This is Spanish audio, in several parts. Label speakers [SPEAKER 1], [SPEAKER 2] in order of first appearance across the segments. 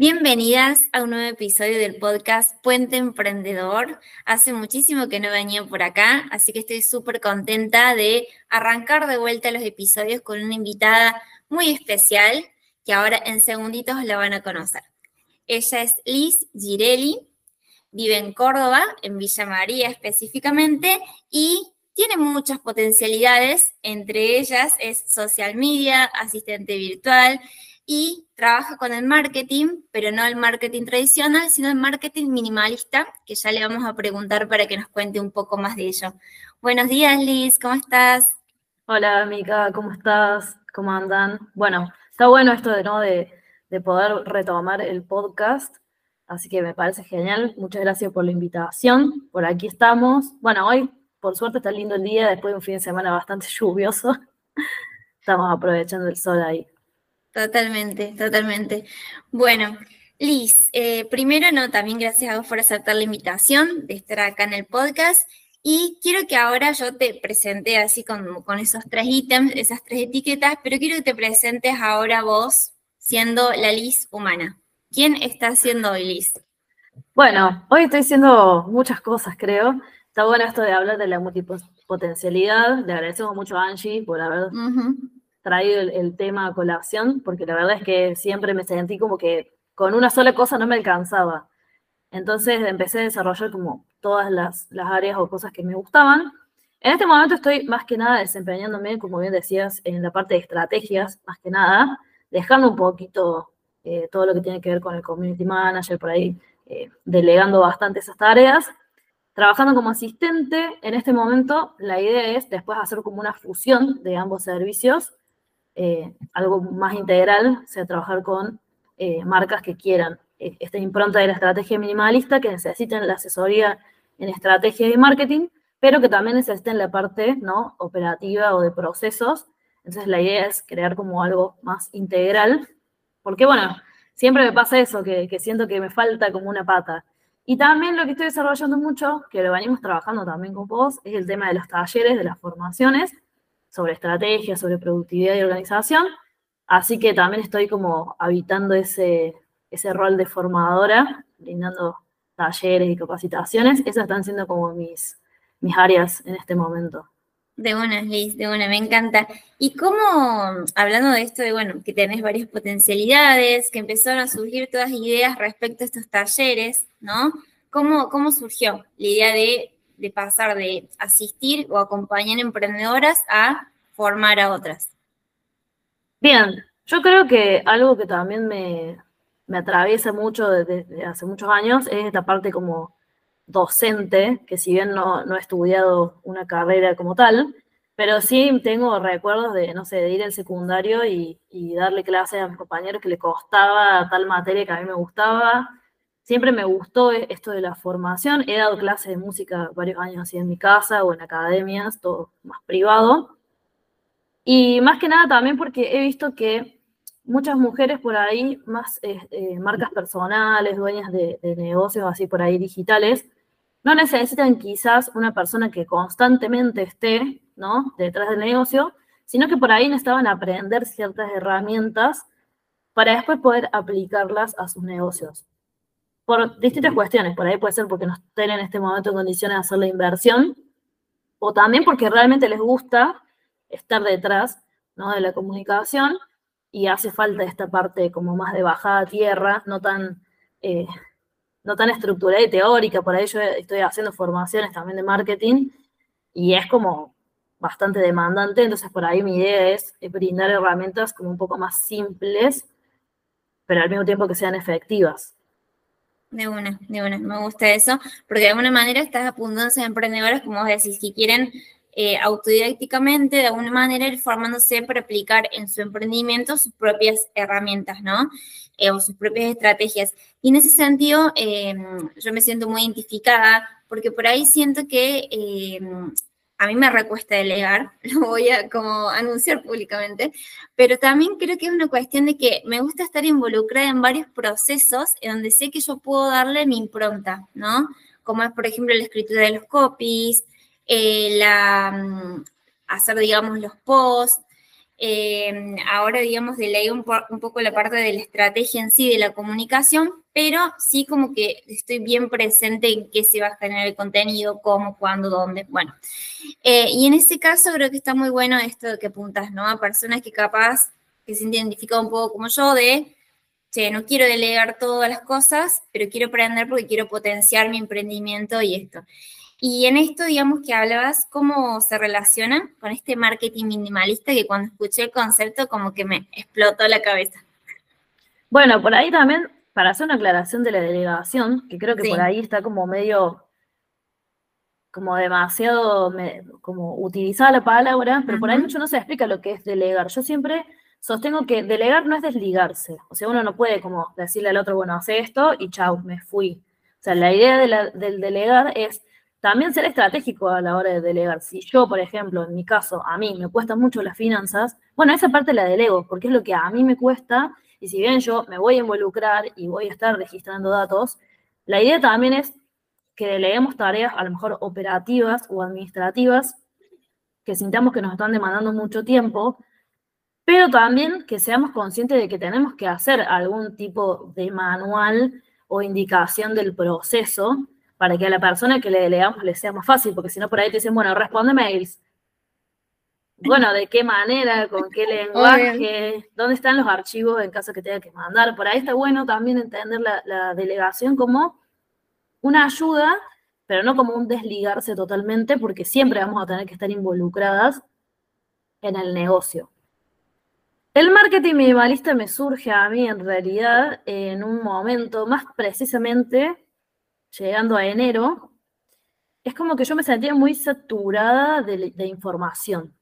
[SPEAKER 1] Bienvenidas a un nuevo episodio del podcast Puente Emprendedor. Hace muchísimo que no venía por acá, así que estoy súper contenta de arrancar de vuelta los episodios con una invitada muy especial que ahora en segunditos la van a conocer. Ella es Liz Girelli, vive en Córdoba, en Villa María específicamente, y tiene muchas potencialidades, entre ellas es social media, asistente virtual, y trabaja con el marketing, pero no el marketing tradicional, sino el marketing minimalista, que ya le vamos a preguntar para que nos cuente un poco más de ello. Buenos días, Liz, ¿cómo estás?
[SPEAKER 2] Hola, Mica, ¿cómo estás? ¿Cómo andan? Bueno, está bueno esto de, ¿no? de, de poder retomar el podcast, así que me parece genial. Muchas gracias por la invitación. Por aquí estamos. Bueno, hoy, por suerte, está lindo el día, después de un fin de semana bastante lluvioso. Estamos aprovechando el sol ahí.
[SPEAKER 1] Totalmente, totalmente. Bueno, Liz, eh, primero, no, también gracias a vos por aceptar la invitación de estar acá en el podcast. Y quiero que ahora yo te presente así con, con esos tres ítems, esas tres etiquetas, pero quiero que te presentes ahora vos siendo la Liz humana. ¿Quién está siendo hoy Liz?
[SPEAKER 2] Bueno, hoy estoy haciendo muchas cosas, creo. Está bueno esto de hablar de la multipotencialidad. Le agradecemos mucho a Angie por haber traído el, tema a colación, porque la verdad es que siempre me sentí como que con una sola cosa no me alcanzaba. Entonces empecé a desarrollar como todas las, áreas o cosas que me gustaban. En este momento estoy más que nada desempeñándome, como bien decías, en la parte de estrategias, más que nada, dejando un poquito eh, todo lo que tiene que ver con el community manager, por ahí eh, delegando bastante esas tareas. Trabajando como asistente, en este momento la idea es después hacer como una fusión de ambos servicios eh, algo más integral, o sea, trabajar con eh, marcas que quieran eh, esta impronta de la estrategia minimalista, que necesiten la asesoría en estrategia y marketing, pero que también necesiten la parte ¿no? operativa o de procesos. Entonces la idea es crear como algo más integral, porque bueno, siempre me pasa eso, que, que siento que me falta como una pata. Y también lo que estoy desarrollando mucho, que lo venimos trabajando también con vos, es el tema de los talleres, de las formaciones, sobre estrategia, sobre productividad y organización. Así que también estoy como habitando ese, ese rol de formadora, brindando talleres y capacitaciones. Esas están siendo como mis, mis áreas en este momento.
[SPEAKER 1] De una, Liz, de una, me encanta. Y cómo, hablando de esto de, bueno, que tenés varias potencialidades, que empezaron a surgir todas ideas respecto a estos talleres, ¿no? ¿Cómo, cómo surgió la idea de de pasar de asistir o acompañar emprendedoras a formar a otras?
[SPEAKER 2] Bien, yo creo que algo que también me, atraviesa mucho desde, hace muchos años es esta parte como docente, que si bien no, he estudiado una carrera como tal, pero sí tengo recuerdos de, no sé, de ir al secundario y, y darle clases a mis compañeros que le costaba tal materia que a mí me gustaba, Siempre me gustó e-, esto de la formación. He dado clases de música varios años así en mi casa o en academias, todo más privado. Y más que nada también porque he visto que muchas mujeres por ahí, más eh, eh, marcas personales, dueñas de, negocios así por ahí digitales, no necesitan quizás una persona que constantemente esté ¿no? detrás del negocio, sino que por ahí necesitaban aprender ciertas herramientas para después poder aplicarlas a sus negocios por distintas cuestiones. Por ahí puede ser porque no estén en este momento en condiciones de hacer la inversión, o también porque realmente les gusta estar detrás ¿no? de la comunicación y hace falta esta parte como más de bajada a tierra, no tan, eh, no tan estructurada y teórica. Por ahí yo estoy haciendo formaciones también de marketing y es como bastante demandante, entonces por ahí mi idea es brindar herramientas como un poco más simples, pero al mismo tiempo que sean efectivas.
[SPEAKER 1] De una, de una, me gusta eso, porque de alguna manera estás apuntando a emprendedores, como vos decís, que quieren eh, autodidácticamente, de alguna manera, ir formándose para aplicar en su emprendimiento sus propias herramientas, ¿no? Eh, o sus propias estrategias. Y en ese sentido, eh, yo me siento muy identificada, porque por ahí siento que a mí me recuesta delegar, lo voy a como anunciar públicamente, pero también creo que es una cuestión de que me gusta estar involucrada en varios procesos en donde sé que yo puedo darle mi impronta, ¿no? Como es, por ejemplo, la escritura de los copies, eh, la, mm, hacer, digamos, los posts, Eh, ahora, digamos, delego un, un, poco la parte de la estrategia en sí, de la comunicación, pero sí como que estoy bien presente en qué se va a generar el contenido, cómo, cuándo, dónde. Bueno, eh, y en ese caso creo que está muy bueno esto que apuntas, ¿no? A personas que capaz, que se identifican un poco como yo, de, che, no quiero delegar todas las cosas, pero quiero aprender porque quiero potenciar mi emprendimiento y esto. Y en esto, digamos que hablabas, ¿cómo se relaciona con este marketing minimalista que cuando escuché el concepto como que me explotó la cabeza?
[SPEAKER 2] Bueno, por ahí también, para hacer una aclaración de la delegación, que creo que por ahí está como medio, como demasiado, como utilizada la palabra, pero por ahí mucho no se explica lo que es delegar. Yo siempre sostengo que delegar no es desligarse. O sea, uno no puede como decirle al otro, bueno, hace esto y chau, me fui. O sea, la idea del delegar es también ser estratégico a la hora de delegar. Si yo, por ejemplo, en mi caso, a mí me cuestan mucho las finanzas, bueno, esa parte la delego, porque es lo que a mí me cuesta, y si bien yo me voy a involucrar y voy a estar registrando datos, la idea también es que deleguemos tareas a lo mejor operativas o administrativas que sintamos que nos están demandando mucho tiempo, pero también que seamos conscientes de que tenemos que hacer algún tipo de manual o indicación del proceso para que a la persona que le delegamos le sea más fácil, porque si no por ahí te dicen, bueno, responde mails. Bueno, ¿de qué manera? ¿Con qué lenguaje? ¿Dónde están los archivos en caso que tenga que mandar? Por ahí está bueno también entender la, delegación como una ayuda, pero no como un desligarse totalmente, porque siempre vamos a tener que estar involucradas en el negocio. El marketing minimalista me surge a mí en realidad en un momento más precisamente llegando a enero, es como que yo me sentía muy saturada de, información.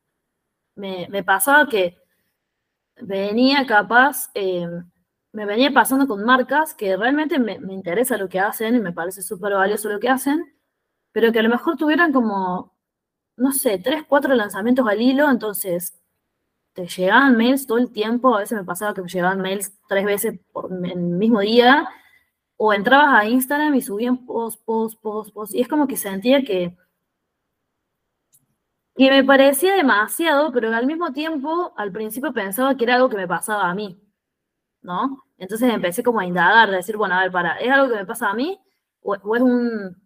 [SPEAKER 2] Me, pasaba que venía capaz, em, me venía pasando con marcas que realmente me, interesa lo que hacen y me parece súper valioso lo que hacen, pero que a lo mejor tuvieran como, no sé, tres, cuatro lanzamientos al hilo, entonces te llegaban mails todo el tiempo, a veces me pasaba que me llegaban mails tres veces por el mismo día, o entrabas a Instagram y subían post, post, post, post, y es como que sentía que, que me parecía demasiado, pero al mismo tiempo, al principio pensaba que era algo que me pasaba a mí, ¿no? Entonces empecé como a indagar, a decir, bueno, a ver, para, ¿es algo que me pasa a mí o, es un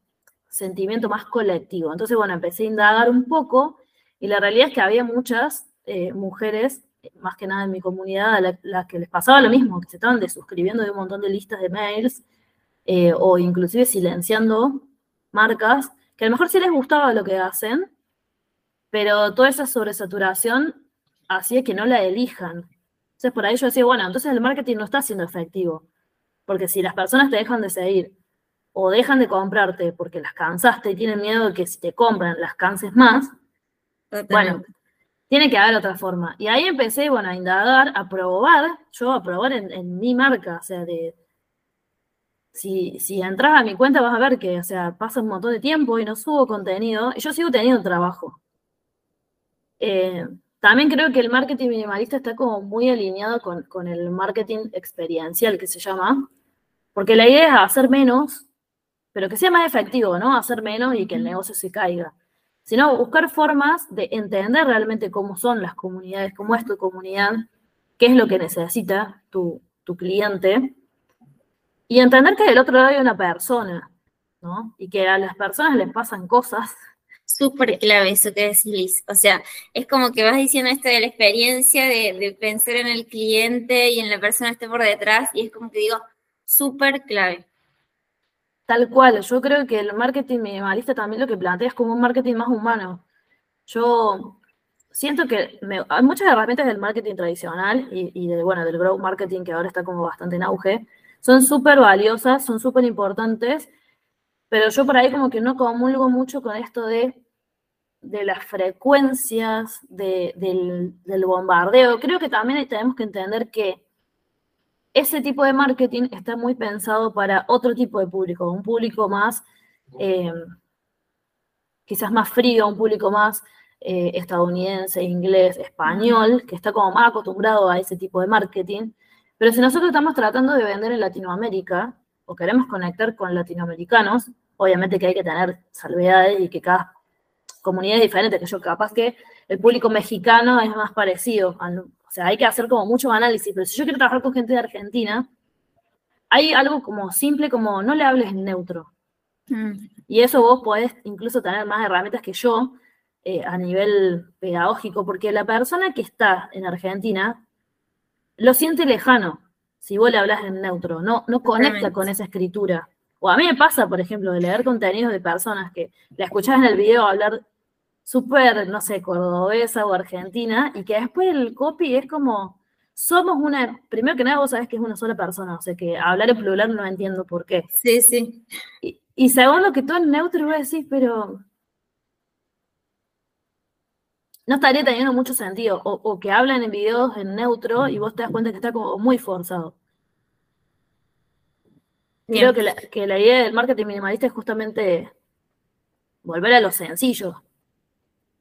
[SPEAKER 2] sentimiento más colectivo? Entonces, bueno, empecé a indagar un poco y la realidad es que había muchas eh, mujeres, más que nada en mi comunidad, a las que les pasaba lo mismo, que se estaban desuscribiendo de un montón de listas de mails eh, o inclusive silenciando marcas que a lo mejor sí les gustaba lo que hacen, pero toda esa sobresaturación hacía que no la elijan. Entonces por ahí yo decía, bueno, entonces el marketing no está siendo efectivo, porque si las personas te dejan de seguir o dejan de comprarte porque las cansaste y tienen miedo de que si te compran las canses más, bueno, tiene que haber otra forma. Y ahí empecé, bueno, a indagar, a probar, yo a probar en, en mi marca, o sea, de, si, entras a mi cuenta vas a ver que, o sea, pasa un montón de tiempo y no subo contenido, y yo sigo teniendo trabajo. Eh, también creo que el marketing minimalista está como muy alineado con, con, el marketing experiencial que se llama, porque la idea es hacer menos, pero que sea más efectivo, ¿no? Hacer menos y que el negocio se caiga. Sino buscar formas de entender realmente cómo son las comunidades, cómo es tu comunidad, qué es lo que necesita tu, tu cliente y entender que del otro lado hay una persona, ¿no? Y que a las personas les pasan cosas.
[SPEAKER 1] Súper clave eso que decís, Liz. O sea, es como que vas diciendo esto de la experiencia, de, pensar en el cliente y en la persona que esté por detrás, y es como que digo, súper clave.
[SPEAKER 2] Tal cual, yo creo que el marketing minimalista también lo que plantea es como un marketing más humano. Yo siento que hay muchas herramientas del marketing tradicional y, y de, bueno, del growth marketing que ahora está como bastante en auge, son súper valiosas, son súper importantes, pero yo por ahí como que no comulgo mucho con esto de, de las frecuencias del, bombardeo. Creo que también tenemos que entender que ese tipo de marketing está muy pensado para otro tipo de público, un público más, eh, quizás más frío, un público más eh, estadounidense, inglés, español, que está como más acostumbrado a ese tipo de marketing. Pero si nosotros estamos tratando de vender en Latinoamérica o queremos conectar con latinoamericanos, obviamente que hay que tener salvedades y que cada comunidad es diferente, que yo capaz que el público mexicano es más parecido. o sea, hay que hacer como mucho análisis, pero si yo quiero trabajar con gente de Argentina, hay algo como simple como no le hables en neutro. Mm. Y eso vos podés incluso tener más herramientas que yo eh, a nivel pedagógico, porque la persona que está en Argentina lo siente lejano si vos le hablas en neutro, no, no conecta con esa escritura. O a mí me pasa, por ejemplo, de leer contenidos de personas que la escuchás en el video hablar súper, no sé, cordobesa o argentina, y que después el copy es como, somos una, primero que nada vos sabés que es una sola persona, o sea que hablar en plural no entiendo por qué.
[SPEAKER 1] Sí, sí.
[SPEAKER 2] Y, y segundo que tú en neutro vos decís, pero no estaría teniendo mucho sentido. O, que hablan en videos en neutro y vos te das cuenta que está como muy forzado. Creo que la, que la idea del marketing minimalista es justamente volver a lo sencillo.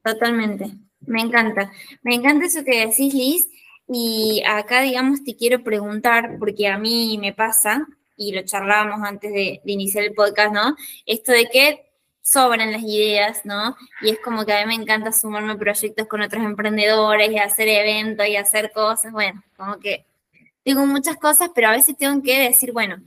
[SPEAKER 1] Totalmente. Me encanta. Me encanta eso que decís, Liz. Y acá, digamos, te quiero preguntar, porque a mí me pasa, y lo charlábamos antes de, de iniciar el podcast, ¿no? Esto de que sobran las ideas, ¿no? Y es como que a mí me encanta sumarme proyectos con otros emprendedores y hacer eventos y hacer cosas, bueno, como que tengo muchas cosas, pero a veces tengo que decir, bueno,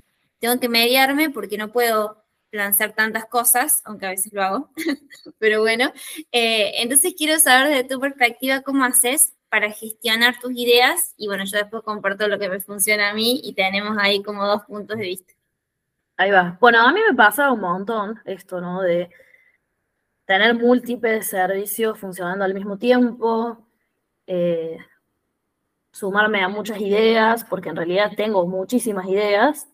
[SPEAKER 1] tengo que mediarme porque no puedo lanzar tantas cosas, aunque a veces lo hago, pero bueno, eh, entonces quiero saber desde tu perspectiva cómo haces para gestionar tus ideas y bueno, yo después comparto lo que me funciona a mí y tenemos ahí como dos puntos de vista.
[SPEAKER 2] Ahí va. Bueno, a mí me pasa un montón esto, ¿no? De tener múltiples servicios funcionando al mismo tiempo, eh, sumarme a muchas ideas, porque en realidad tengo muchísimas ideas,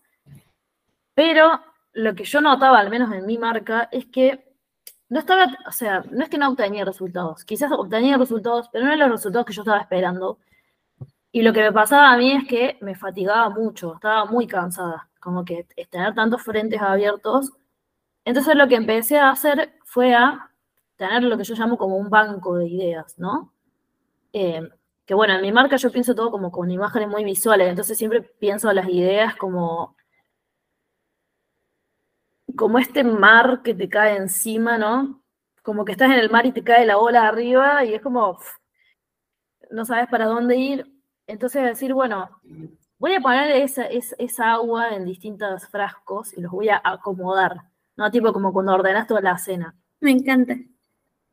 [SPEAKER 2] pero lo que yo notaba, al menos en mi marca, es que no estaba, o sea, no es que no obtenía resultados, quizás obtenía resultados, pero no eran los resultados que yo estaba esperando. Y lo que me pasaba a mí es que me fatigaba mucho, estaba muy cansada como que tener tantos frentes abiertos. Entonces lo que empecé a hacer fue a tener lo que yo llamo como un banco de ideas, ¿no? Eh, que bueno, en mi marca yo pienso todo como con imágenes muy visuales, entonces siempre pienso las ideas como como este mar que te cae encima, ¿no? Como que estás en el mar y te cae la ola arriba y es como no sabes para dónde ir. Entonces decir, bueno, Voy a poner esa, esa, agua en distintos frascos y los voy a acomodar, ¿no? Tipo como cuando ordenas toda la cena.
[SPEAKER 1] Me encanta.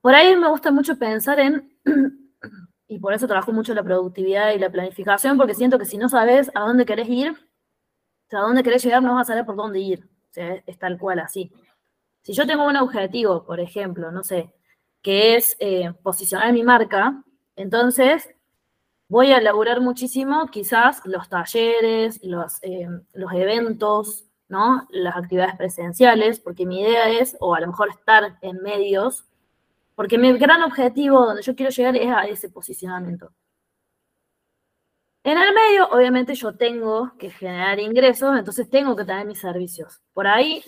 [SPEAKER 2] Por ahí me gusta mucho pensar en, y por eso trabajo mucho la productividad y la planificación, porque siento que si no sabes a dónde querés ir, o sea, a dónde querés llegar, no vas a saber por dónde ir. O sea, es tal cual así. Si yo tengo un objetivo, por ejemplo, no sé, que es eh, posicionar mi marca, entonces Voy a elaborar muchísimo quizás los talleres, los, eh, los eventos, ¿no? Las actividades presenciales, porque mi idea es, o a lo mejor estar en medios, porque mi gran objetivo donde yo quiero llegar es a ese posicionamiento. En el medio, obviamente, yo tengo que generar ingresos, entonces tengo que tener mis servicios. Por ahí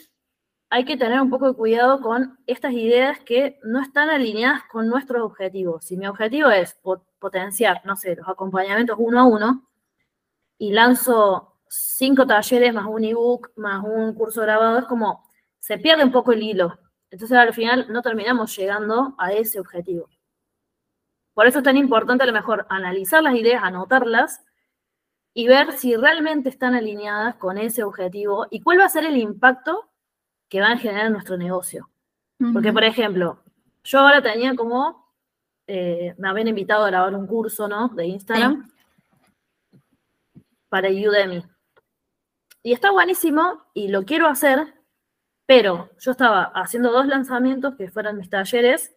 [SPEAKER 2] hay que tener un poco de cuidado con estas ideas que no están alineadas con nuestros objetivos. Si mi objetivo es potenciar, no sé, los acompañamientos uno a uno, y lanzo cinco talleres más un ebook, más un curso grabado, es como, se pierde un poco el hilo. Entonces al final no terminamos llegando a ese objetivo. Por eso es tan importante a lo mejor analizar las ideas, anotarlas y ver si realmente están alineadas con ese objetivo y cuál va a ser el impacto que van a generar nuestro negocio. Porque, por ejemplo, yo ahora tenía como, eh, me habían invitado a grabar un curso, ¿no? De Instagram para Udemy. Y está buenísimo y lo quiero hacer, pero yo estaba haciendo dos lanzamientos que fueran mis talleres,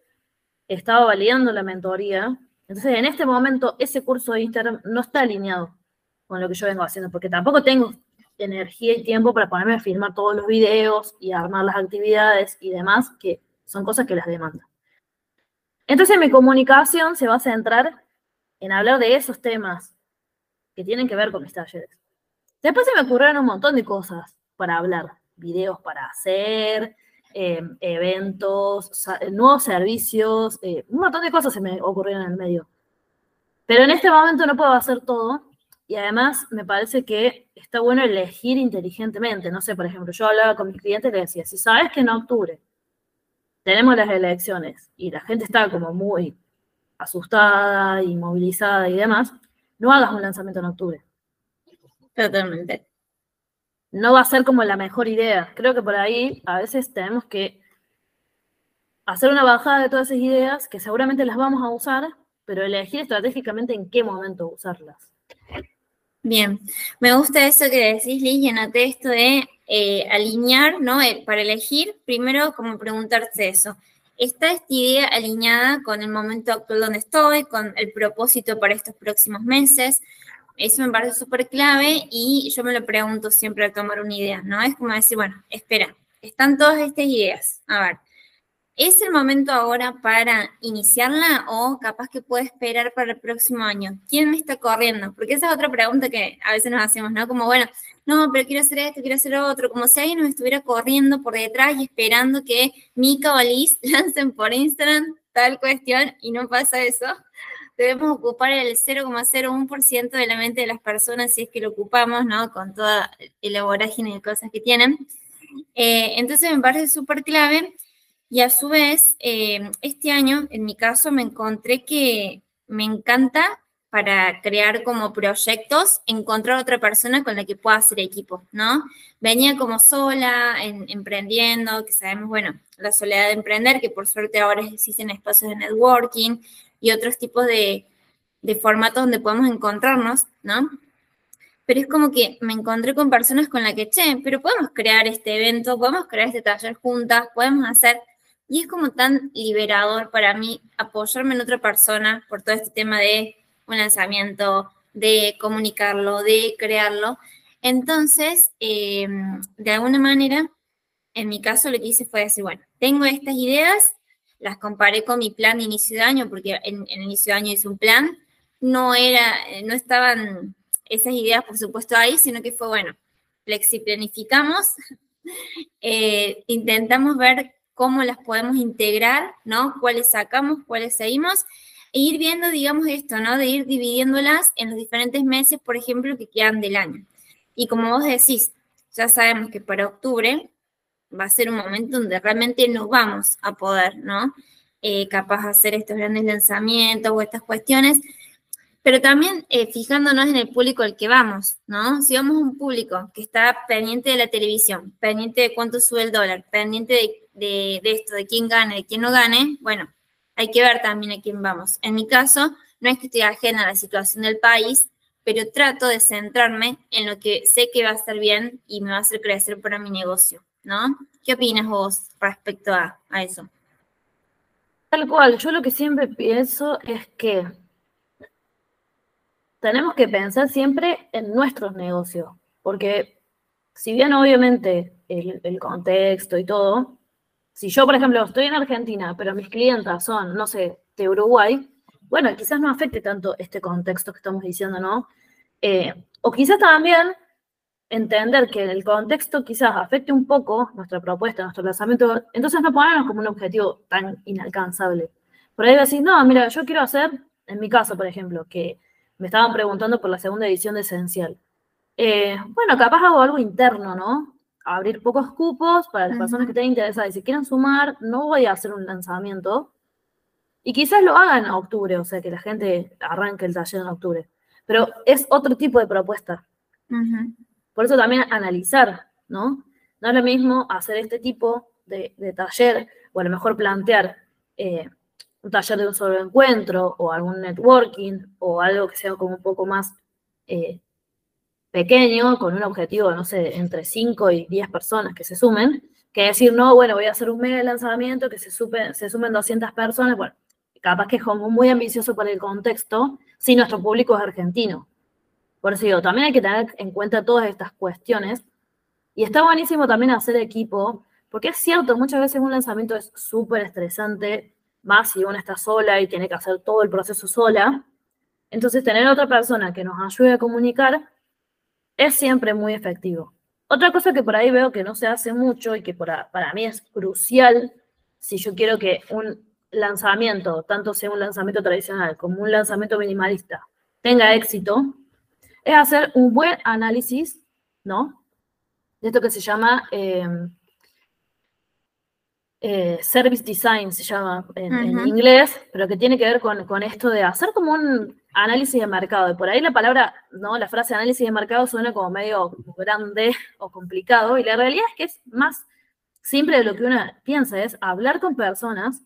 [SPEAKER 2] estaba validando la mentoría. Entonces, en este momento, ese curso de Instagram no está alineado con lo que yo vengo haciendo, porque tampoco tengo energía y tiempo para ponerme a filmar todos los videos y armar las actividades y demás, que son cosas que las demandan. Entonces mi comunicación se va a centrar en hablar de esos temas que tienen que ver con mis talleres. Después se me ocurrieron un montón de cosas para hablar, videos para hacer, em, eventos, nuevos servicios, eh, un montón de cosas se me ocurrieron en el medio. Pero en este momento no puedo hacer todo y además me parece que está bueno elegir inteligentemente. No sé, por ejemplo, yo hablaba con mis clientes y les decía, si sabes que en octubre tenemos las elecciones y la gente está como muy asustada, inmovilizada y demás, no hagas un lanzamiento en octubre.
[SPEAKER 1] Totalmente.
[SPEAKER 2] No va a ser como la mejor idea. Creo que por ahí a veces tenemos que hacer una bajada de todas esas ideas que seguramente las vamos a usar, pero elegir estratégicamente en qué momento usarlas.
[SPEAKER 1] Bien, me gusta eso que decís, Liz, y anoté esto de eh, alinear, ¿no? Eh, para elegir, primero como preguntarse eso. ¿Está esta idea alineada con el momento actual donde estoy, con el propósito para estos próximos meses? Eso me parece súper clave y yo me lo pregunto siempre al tomar una idea, ¿no? Es como decir, bueno, espera, están todas estas ideas. A ver, ¿Es el momento ahora para iniciarla o capaz que puede esperar para el próximo año? ¿Quién me está corriendo? Porque esa es otra pregunta que a veces nos hacemos, ¿no? Como, bueno, no, pero quiero hacer esto, quiero hacer otro, como si alguien nos estuviera corriendo por detrás y esperando que Mika o Liz lancen por Instagram tal cuestión y no pasa eso. Debemos ocupar el 0,01% de la mente de las personas si es que lo ocupamos, ¿no? Con toda la vorágine de cosas que tienen. Eh, entonces me parece súper clave y a su vez, eh, este año, en mi caso, me encontré que me encanta para crear como proyectos, encontrar otra persona con la que pueda hacer equipo, ¿no? Venía como sola, emprendiendo, que sabemos, bueno, la soledad de emprender, que por suerte ahora existen espacios de networking y otros tipos de, de formatos donde podemos encontrarnos, ¿no? Pero es como que me encontré con personas con las que, che, pero podemos crear este evento, podemos crear este taller juntas, podemos hacer y es como tan liberador para mí apoyarme en otra persona por todo este tema de un lanzamiento, de comunicarlo, de crearlo. Entonces, em, de alguna manera, en mi caso lo que hice fue decir, bueno, tengo estas ideas, las comparé con mi plan de inicio de año, porque en, inicio de año hice un plan, no era, no estaban esas ideas, por supuesto, ahí, sino que fue, bueno, flexiplanificamos, eh, intentamos ver cómo las podemos integrar, ¿no? Cuáles sacamos, cuáles seguimos, e ir viendo, digamos, esto, ¿no? De ir dividiéndolas en los diferentes meses, por ejemplo, que quedan del año. Y como vos decís, ya sabemos que para octubre va a ser un momento donde realmente no vamos a poder, ¿no? Eh, capaz de hacer estos grandes lanzamientos o estas cuestiones, pero también eh, fijándonos en el público al que vamos, ¿no? Si vamos a un público que está pendiente de la televisión, pendiente de cuánto sube el dólar, pendiente de de, esto, de quién gane, de quién no gane, bueno, hay que ver también a quién vamos. En mi caso, no es que estoy ajena a la situación del país, pero trato de centrarme en lo que sé que va a estar bien y me va a hacer crecer para mi negocio, ¿no? ¿Qué opinas vos respecto a, a eso?
[SPEAKER 2] Tal cual, yo lo que siempre pienso es que tenemos que pensar siempre en nuestros negocios, porque si bien obviamente el, el contexto y todo si yo, por ejemplo, estoy en Argentina, pero mis clientas son, no sé, de Uruguay, bueno, quizás no afecte tanto este contexto que estamos diciendo, ¿no? Eh, o quizás también entender que el contexto quizás afecte un poco nuestra propuesta, nuestro lanzamiento, entonces no ponernos como un objetivo tan inalcanzable. Por ahí decir, no, mira, yo quiero hacer, en mi caso, por ejemplo, que me estaban preguntando por la segunda edición de Esencial. Eh, bueno, capaz hago algo interno, ¿no? Abrir pocos cupos para las personas que estén interesadas y si quieren sumar, no voy a hacer un lanzamiento. Y quizás lo hagan en octubre, o sea, que la gente arranque el taller en octubre. Pero es otro tipo de propuesta. Por eso también analizar, ¿no? No es lo mismo hacer este tipo de, taller, o a lo mejor plantear eh, un taller de un solo encuentro, o algún networking, o algo que sea como un poco más eh, pequeño, con un objetivo, no sé, entre 5 y 10 personas que se sumen, que decir, no, bueno, voy a hacer un mega lanzamiento, que se, se sumen 200 personas, bueno, capaz que es como muy ambicioso para el contexto, si nuestro público es argentino. Por eso digo, también hay que tener en cuenta todas estas cuestiones. Y está buenísimo también hacer equipo, porque es cierto, muchas veces un lanzamiento es súper estresante, más si uno está sola y tiene que hacer todo el proceso sola. Entonces, tener otra persona que nos ayude a comunicar es siempre muy efectivo. Otra cosa que por ahí veo que no se hace mucho y que para, mí es crucial si yo quiero que un lanzamiento, tanto sea un lanzamiento tradicional como un lanzamiento minimalista, tenga éxito, es hacer un buen análisis, ¿no? De esto que se llama em, eh, service design se llama en, inglés, pero que tiene que ver con, esto de hacer como un análisis de mercado. Y por ahí la palabra, ¿no? La frase análisis de mercado suena como medio grande o complicado, y la realidad es que es más simple de lo que uno piensa, es hablar con personas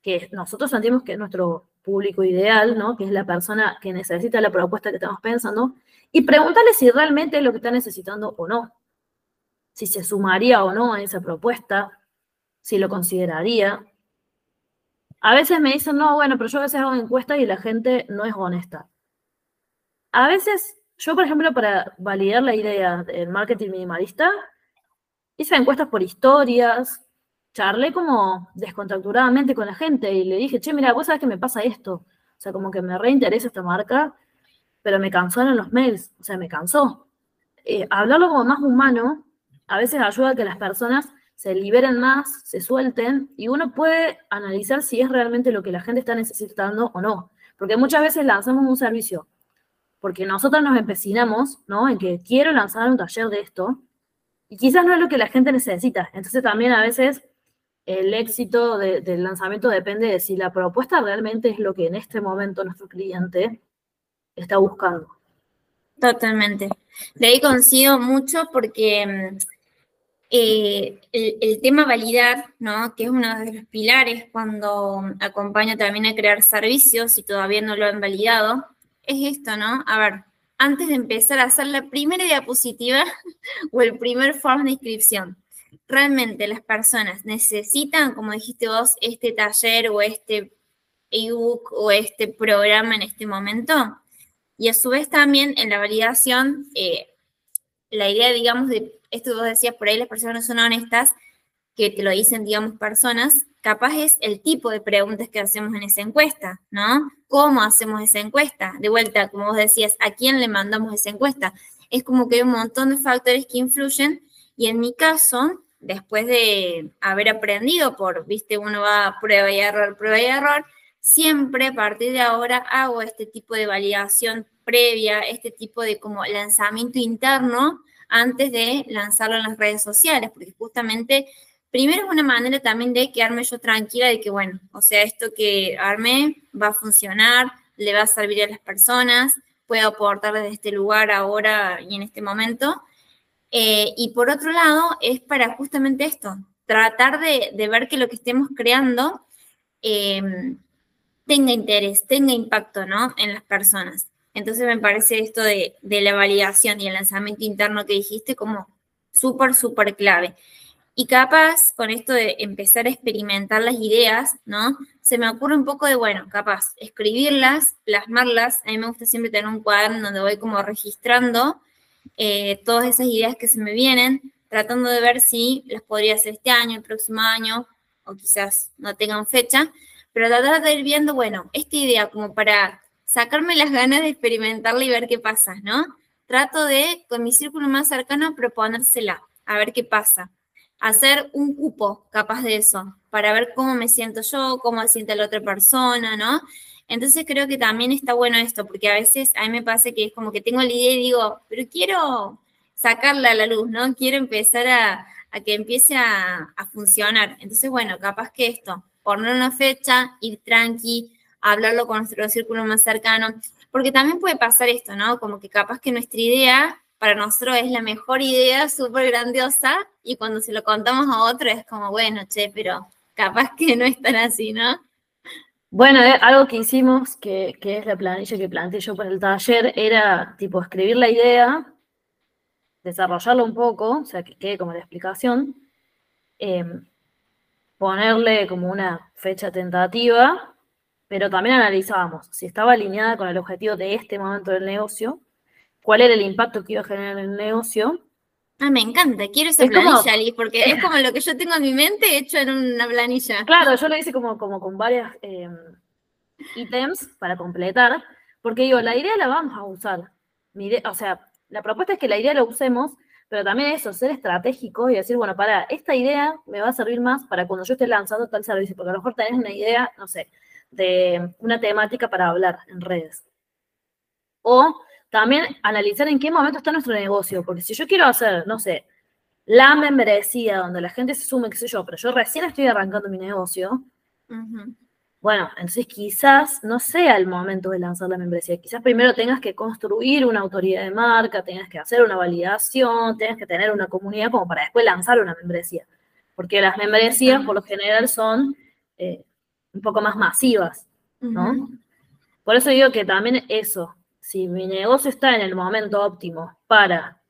[SPEAKER 2] que nosotros sentimos que es nuestro público ideal, ¿no? Que es la persona que necesita la propuesta que estamos pensando, y preguntarle si realmente es lo que está necesitando o no. Si se sumaría o no a esa propuesta, si lo consideraría. A veces me dicen, no, bueno, pero yo a veces hago encuestas y la gente no es honesta. A veces, yo por ejemplo, para validar la idea del marketing minimalista, hice encuestas por historias, charlé como descontracturadamente con la gente y le dije, che, mira, vos sabés que me pasa esto. O sea, como que me reinteresa esta marca, pero me cansaron los mails, o sea, me cansó. Eh, hablarlo como más humano a veces ayuda a que las personas se liberen más, se suelten y uno puede analizar si es realmente lo que la gente está necesitando o no. Porque muchas veces lanzamos un servicio porque nosotros nos empecinamos, ¿no? En que quiero lanzar un taller de esto y quizás no es lo que la gente necesita. Entonces también a veces el éxito del lanzamiento depende de si la propuesta realmente es lo que en este momento nuestro cliente está buscando.
[SPEAKER 1] Totalmente. De ahí coincido mucho porque mm, eh, el, tema validar, ¿no? que es uno de los pilares cuando acompaño también a crear servicios y todavía no lo han validado, es esto, ¿no? A ver, antes de empezar a hacer la primera diapositiva o el primer form de inscripción, ¿realmente las personas necesitan, como dijiste vos, este taller o este ebook o este programa en este momento? Y a su vez también en la validación, eh, la idea, digamos, de esto que vos decías, por ahí las personas no son honestas, que te lo dicen, digamos, personas, capaz es el tipo de preguntas que hacemos en esa encuesta, ¿no? ¿Cómo hacemos esa encuesta? De vuelta, como vos decías, ¿a quién le mandamos esa encuesta? Es como que hay un montón de factores que influyen y en mi caso, después de haber aprendido por, viste, uno va a prueba y error, prueba y error, siempre a partir de ahora hago este tipo de validación previa, este tipo de como lanzamiento interno antes de lanzarlo en las redes sociales, porque justamente, primero es una manera también de quedarme yo tranquila de que, bueno, o sea, esto que armé va a funcionar, le va a servir a las personas, puedo aportar desde este lugar ahora y en este momento. Eh, y por otro lado, es para justamente esto, tratar de, ver que lo que estemos creando em, tenga interés, tenga impacto, ¿no? En las personas. Entonces me parece esto de, la validación y el lanzamiento interno que dijiste como súper, súper clave. Y capaz, con esto de empezar a experimentar las ideas, ¿no? Se me ocurre un poco de, bueno, capaz, escribirlas, plasmarlas. A mí me gusta siempre tener un cuaderno donde voy como registrando eh, todas esas ideas que se me vienen, tratando de ver si las podría hacer este año, el próximo año, o quizás no tengan fecha, pero tratar de ir viendo, bueno, esta idea como para sacarme las ganas de experimentarla y ver qué pasa, ¿no? Trato de, con mi círculo más cercano, proponérsela, a ver qué pasa. Hacer un cupo capaz de eso, para ver cómo me siento yo, cómo siente la otra persona, ¿no? Entonces creo que también está bueno esto, porque a veces a mí me pasa que es como que tengo la idea y digo, pero quiero sacarla a la luz, ¿no? Quiero empezar a, que empiece a, a, funcionar. Entonces, bueno, capaz que esto, poner una fecha, ir tranqui, hablarlo con nuestro círculo más cercano, porque también puede pasar esto, ¿no? Como que capaz que nuestra idea para nosotros es la mejor idea, súper grandiosa, y cuando se lo contamos a otro es como, bueno, che, pero capaz que no es tan así, ¿no?
[SPEAKER 2] Bueno, eh, algo que hicimos, que, es la planilla que planteé yo para el taller, era tipo escribir la idea, desarrollarlo un poco, o sea, que quede como la explicación, em, ponerle como una fecha tentativa pero también analizábamos si estaba alineada con el objetivo de este momento del negocio, cuál era el impacto que iba a generar en el negocio.
[SPEAKER 1] Ah, me encanta, quiero esa planilla, Liz, porque es como lo que yo tengo en mi mente hecho en una planilla.
[SPEAKER 2] Claro, yo lo hice como, como con varias em, ítems para completar, porque digo, la idea la vamos a usar. o sea, la propuesta es que la idea la usemos, pero también eso, ser estratégico y decir, bueno, para, esta idea me va a servir más para cuando yo esté lanzando tal servicio, porque a lo mejor tenés una idea, no sé, de una temática para hablar en redes. O también analizar en qué momento está nuestro negocio, porque si yo quiero hacer, no sé, la membresía donde la gente se sume, qué sé yo, pero yo recién estoy arrancando mi negocio, bueno, entonces quizás no sea el momento de lanzar la membresía. Quizás primero tengas que construir una autoridad de marca, tengas que hacer una validación, tengas que tener una comunidad como para después lanzar una membresía. Porque las membresías por lo general son eh, un poco más masivas, ¿no? Por eso digo que también eso, si mi negocio está en el momento óptimo para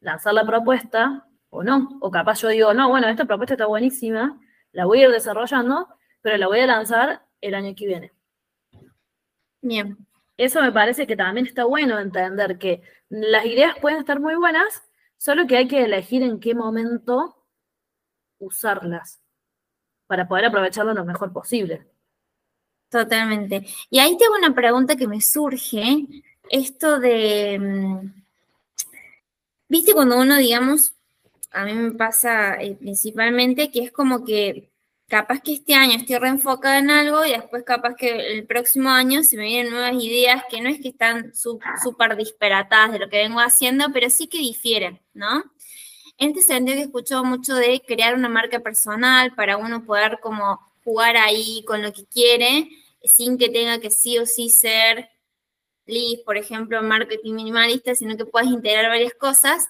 [SPEAKER 2] lanzar la propuesta o no, o capaz yo digo, no, bueno, esta propuesta está buenísima, la voy a ir desarrollando, pero la voy a lanzar el año que viene.
[SPEAKER 1] Bien.
[SPEAKER 2] Eso me parece que también está bueno entender que las ideas pueden estar muy buenas, solo que hay que elegir en qué momento usarlas para poder aprovecharlo lo mejor posible.
[SPEAKER 1] Totalmente. Y ahí tengo una pregunta que me surge, esto de, mm, viste cuando uno, digamos, a mí me pasa eh, principalmente que es como que capaz que este año estoy reenfocada en algo y después capaz que el próximo año se me vienen nuevas ideas que no es que están súper disparatadas de lo que vengo haciendo, pero sí que difieren, ¿no? En este sentido que escucho mucho de crear una marca personal para uno poder como jugar ahí con lo que quiere, sin que tenga que sí o sí ser Liz, por ejemplo, marketing minimalista, sino que puedas integrar varias cosas.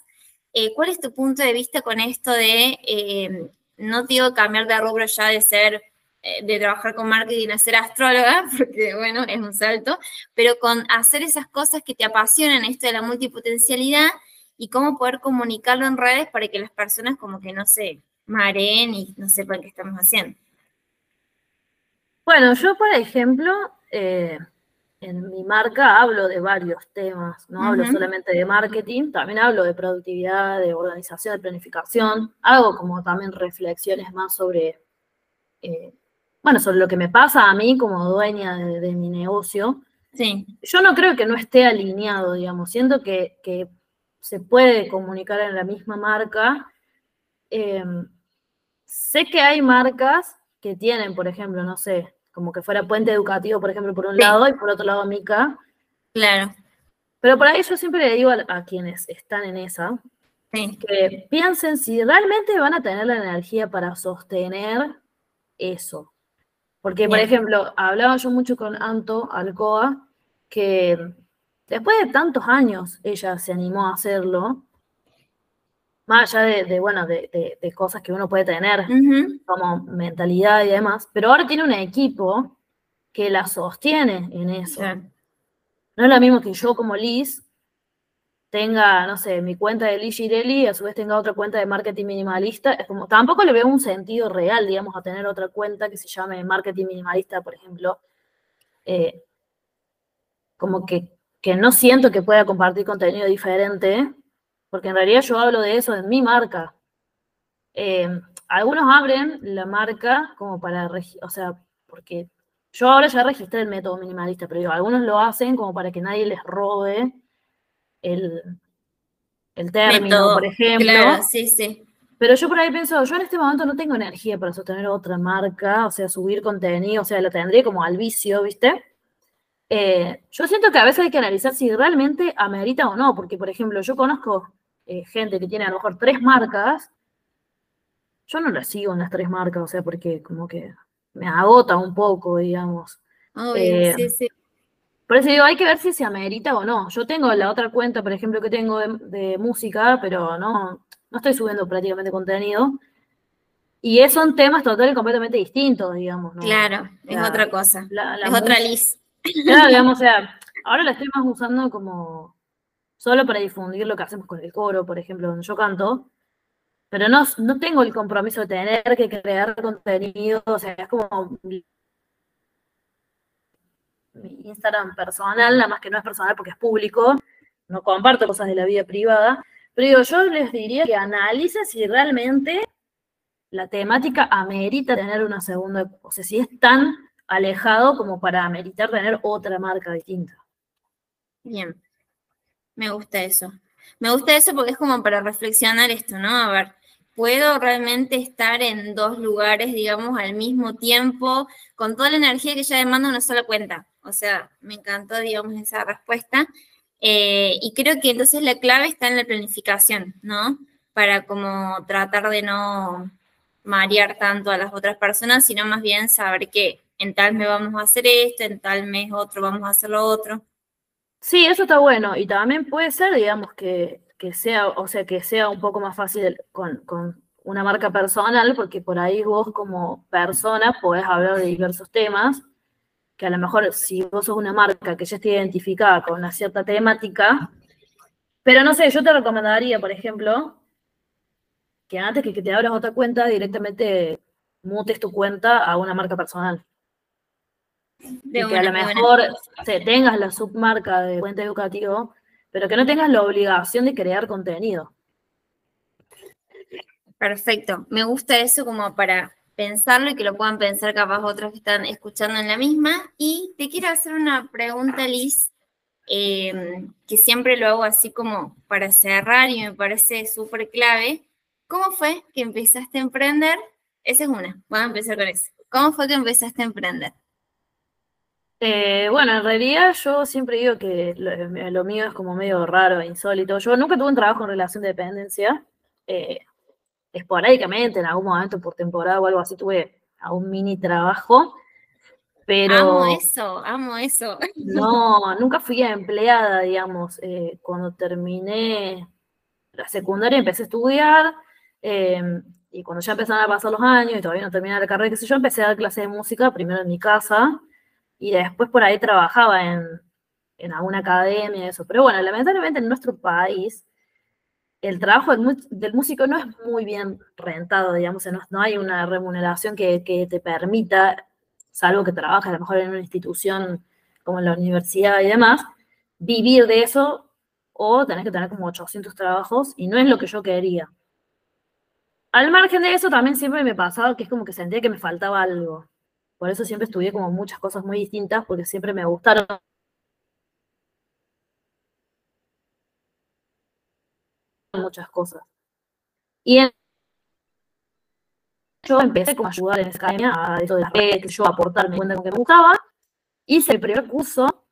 [SPEAKER 1] Eh, ¿Cuál es tu punto de vista con esto de eh, no digo cambiar de rubro ya de ser, eh, de trabajar con marketing a ser astróloga, porque bueno, es un salto, pero con hacer esas cosas que te apasionan, esto de la multipotencialidad, y cómo poder comunicarlo en redes para que las personas como que no se mareen y no sepan qué estamos haciendo.
[SPEAKER 2] Bueno, yo por ejemplo, eh, en mi marca hablo de varios temas, no hablo solamente de marketing, también hablo de productividad, de organización, de planificación, hago como también reflexiones más sobre, eh, bueno, sobre lo que me pasa a mí como dueña de, mi negocio.
[SPEAKER 1] Sí.
[SPEAKER 2] Yo no creo que no esté alineado, digamos, siento que, se puede comunicar en la misma marca. Em, sé que hay marcas que tienen, por ejemplo, no sé, como que fuera puente educativo, por ejemplo, por un lado, y por otro lado Mica.
[SPEAKER 1] Claro.
[SPEAKER 2] Pero por ahí yo siempre le digo a, quienes están en esa, que piensen si realmente van a tener la energía para sostener eso. Porque, por ejemplo, hablaba yo mucho con Anto Alcoa, que después de tantos años ella se animó a hacerlo, más allá de, bueno, de, cosas que uno puede tener, como mentalidad y demás, pero ahora tiene un equipo que la sostiene en eso. No es lo mismo que yo como Liz tenga, no sé, mi cuenta de Liz Girelli y a su vez tenga otra cuenta de marketing minimalista. Es como, tampoco le veo un sentido real, digamos, a tener otra cuenta que se llame marketing minimalista, por ejemplo. Eh, como que, que no siento que pueda compartir contenido diferente porque en realidad yo hablo de eso en mi marca. Eh, algunos abren la marca como para, o sea, porque yo ahora ya registré el método minimalista, pero algunos lo hacen como para que nadie les robe el, término, por ejemplo.
[SPEAKER 1] Claro, sí, sí.
[SPEAKER 2] Pero yo por ahí pienso, yo en este momento no tengo energía para sostener otra marca, o sea, subir contenido, o sea, lo tendría como al vicio, ¿viste? Eh, yo siento que a veces hay que analizar si realmente amerita o no, porque por ejemplo, yo conozco eh, gente que tiene a lo mejor tres marcas, yo no la sigo en las tres marcas, o sea, porque como que me agota un poco, digamos.
[SPEAKER 1] Eh, sí, sí.
[SPEAKER 2] Por eso digo, hay que ver si se amerita o no. Yo tengo la otra cuenta, por ejemplo, que tengo de, música, pero no, no estoy subiendo prácticamente contenido. Y son temas totalmente y completamente distintos, digamos.
[SPEAKER 1] Claro, es otra cosa. es otra list.
[SPEAKER 2] Claro, digamos, o sea, ahora la estoy más usando como solo para difundir lo que hacemos con el coro, por ejemplo, donde yo canto, pero no, no tengo el compromiso de tener que crear contenido, o sea, es como mi, Instagram personal, nada más que no es personal porque es público, no comparto cosas de la vida privada, pero digo, yo les diría que analicen si realmente la temática amerita tener una segunda, o sea, si es tan alejado como para ameritar tener otra marca distinta.
[SPEAKER 1] Bien. Me gusta eso. Me gusta eso porque es como para reflexionar esto, ¿no? A ver, ¿puedo realmente estar en dos lugares, digamos, al mismo tiempo, con toda la energía que ya demanda una sola cuenta? O sea, me encantó, digamos, esa respuesta. Eh, y creo que entonces la clave está en la planificación, ¿no? para como tratar de no marear tanto a las otras personas, sino más bien saber que en tal mes vamos a hacer esto, en tal mes otro vamos a hacer lo otro.
[SPEAKER 2] Sí, eso está bueno. Y también puede ser, digamos, que, sea, o sea, que sea un poco más fácil con, con, una marca personal, porque por ahí vos como persona podés hablar de diversos temas, que a lo mejor si vos sos una marca que ya esté identificada con una cierta temática, pero no sé, yo te recomendaría, por ejemplo, que antes que, que te abras otra cuenta, directamente mutes tu cuenta a una marca personal. De que a lo mejor tengas la submarca de cuenta educativo, pero que no tengas la obligación de crear contenido.
[SPEAKER 1] Perfecto, me gusta eso como para pensarlo y que lo puedan pensar capaz otros que están escuchando en la misma. Y te quiero hacer una pregunta, Liz, em, que siempre lo hago así como para cerrar y me parece súper clave. ¿Cómo fue que empezaste a emprender? Esa es una, vamos a empezar con eso. ¿Cómo fue que empezaste a emprender?
[SPEAKER 2] Eh, bueno, en realidad yo siempre digo que lo, mío es como medio raro e insólito. Yo nunca tuve un trabajo en relación de dependencia. Eh, esporádicamente, en algún momento por temporada o algo así, tuve a un mini trabajo. Pero.
[SPEAKER 1] Amo eso, amo eso.
[SPEAKER 2] No, nunca fui empleada, digamos. Eh, cuando terminé la secundaria empecé a estudiar. y cuando ya empezaron a pasar los años y todavía no terminé la carrera, qué sé yo, empecé a dar clases de música, primero en mi casa, y después por ahí trabajaba en, en alguna academia, eso. Pero bueno, lamentablemente en nuestro país el trabajo del, músico no es muy bien rentado, digamos, no, hay una remuneración que, te permita, salvo que trabajes a lo mejor en una institución como en la universidad y demás, vivir de eso o tenés que tener como 800 trabajos y no es lo que yo quería. Al margen de eso, también siempre me pasaba que es como que sentía que me faltaba algo. Por eso siempre estudié como muchas cosas muy distintas, porque siempre me gustaron muchas cosas. Y yo empecé como a ayudar en Escaña a eso de las redes, yo a aportarme cuenta con que me gustaba. Hice el primer curso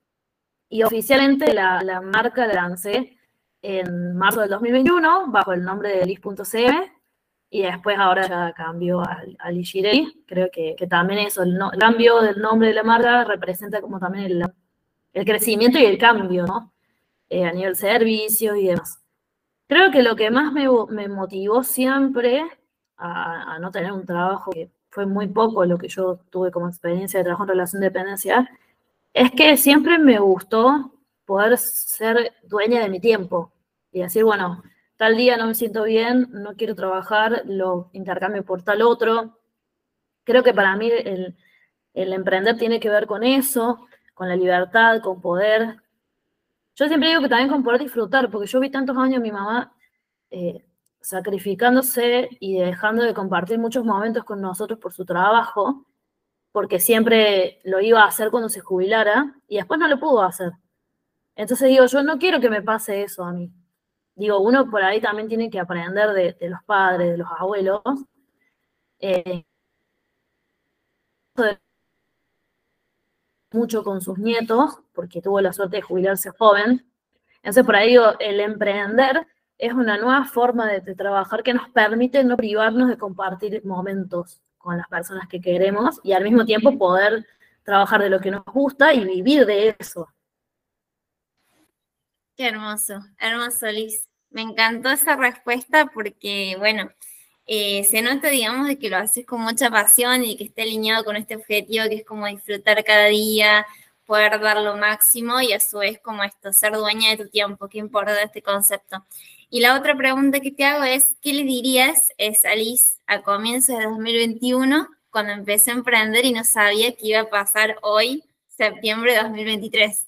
[SPEAKER 2] y oficialmente la, la marca la lancé en marzo del 2021 bajo el nombre de Liz.cm y después ahora ya cambió al, al Creo que, también eso, el, cambio del nombre de la marca representa como también el, el crecimiento y el cambio, ¿no? Eh, a nivel servicio y demás. Creo que lo que más me, me motivó siempre a, a, no tener un trabajo, que fue muy poco lo que yo tuve como experiencia de trabajo en relación de dependencia, es que siempre me gustó poder ser dueña de mi tiempo y decir, bueno, tal día no me siento bien, no quiero trabajar, lo intercambio por tal otro. Creo que para mí el, emprender tiene que ver con eso, con la libertad, con poder. Yo siempre digo que también con poder disfrutar, porque yo vi tantos años a mi mamá eh, sacrificándose y dejando de compartir muchos momentos con nosotros por su trabajo, porque siempre lo iba a hacer cuando se jubilara y después no lo pudo hacer. Entonces digo, yo no quiero que me pase eso a mí digo, uno por ahí también tiene que aprender de, los padres, de los abuelos. Eh, mucho con sus nietos, porque tuvo la suerte de jubilarse joven. Entonces, por ahí digo, el emprender es una nueva forma de, trabajar que nos permite no privarnos de compartir momentos con las personas que queremos y al mismo tiempo poder trabajar de lo que nos gusta y vivir de eso.
[SPEAKER 1] Qué hermoso, hermoso, Liz. Me encantó esa respuesta porque, bueno, eh, se nota, digamos, de que lo haces con mucha pasión y que esté alineado con este objetivo que es como disfrutar cada día, poder dar lo máximo y a su vez como esto, ser dueña de tu tiempo, qué importa este concepto. Y la otra pregunta que te hago es, ¿qué le dirías es Alice a comienzos de 2021 cuando empecé a emprender y no sabía qué iba a pasar hoy, septiembre de 2023?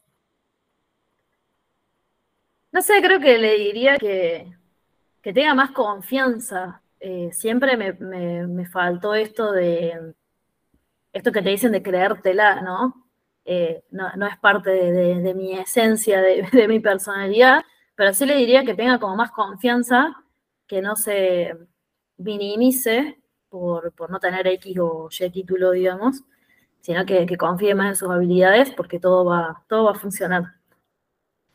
[SPEAKER 2] No sé, creo que le diría que, tenga más confianza. Eh, siempre me, faltó esto de, esto que te dicen de creértela, ¿no? Eh, no, es parte de, mi esencia, de, mi personalidad, pero sí le diría que tenga como más confianza, que no se minimice por, no tener X o Y título, digamos, sino que, que confíe más en sus habilidades porque todo va, todo va a funcionar.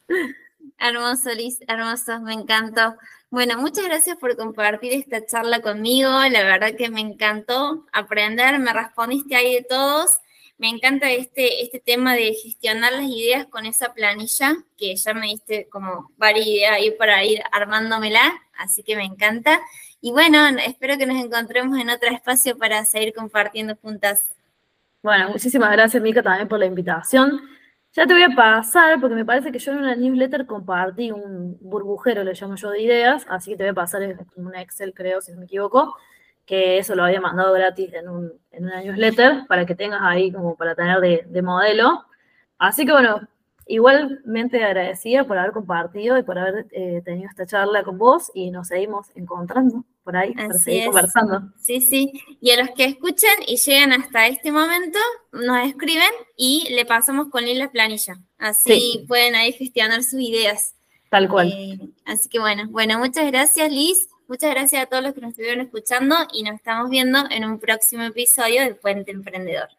[SPEAKER 1] Hermoso, Liz, hermoso, me encantó. Bueno, muchas gracias por compartir esta charla conmigo. La verdad que me encantó aprender, me respondiste ahí de todos. Me encanta este, este tema de gestionar las ideas con esa planilla, que ya me diste como varias ideas ahí para ir armándomela, así que me encanta. Y bueno, espero que nos encontremos en otro espacio para seguir compartiendo juntas.
[SPEAKER 2] Bueno, muchísimas gracias, Mica, también por la invitación. Ya te voy a pasar, porque me parece que yo en una newsletter compartí un burbujero, le llamo yo, de ideas, así que te voy a pasar un Excel, creo, si no me equivoco, que eso lo había mandado gratis en, un, en una newsletter, para que tengas ahí como para tener de, de modelo. Así que bueno, igualmente agradecida por haber compartido y por haber eh, tenido esta charla con vos y nos seguimos encontrando por ahí para seguir conversando.
[SPEAKER 1] Sí, sí. Y a los que escuchen y llegan hasta este momento, nos escriben y le pasamos con él la planilla. Así pueden ahí gestionar sus ideas.
[SPEAKER 2] Tal cual. Eh,
[SPEAKER 1] así que bueno, bueno, muchas gracias Liz. Muchas gracias a todos los que nos estuvieron escuchando y nos estamos viendo en un próximo episodio del Puente Emprendedor.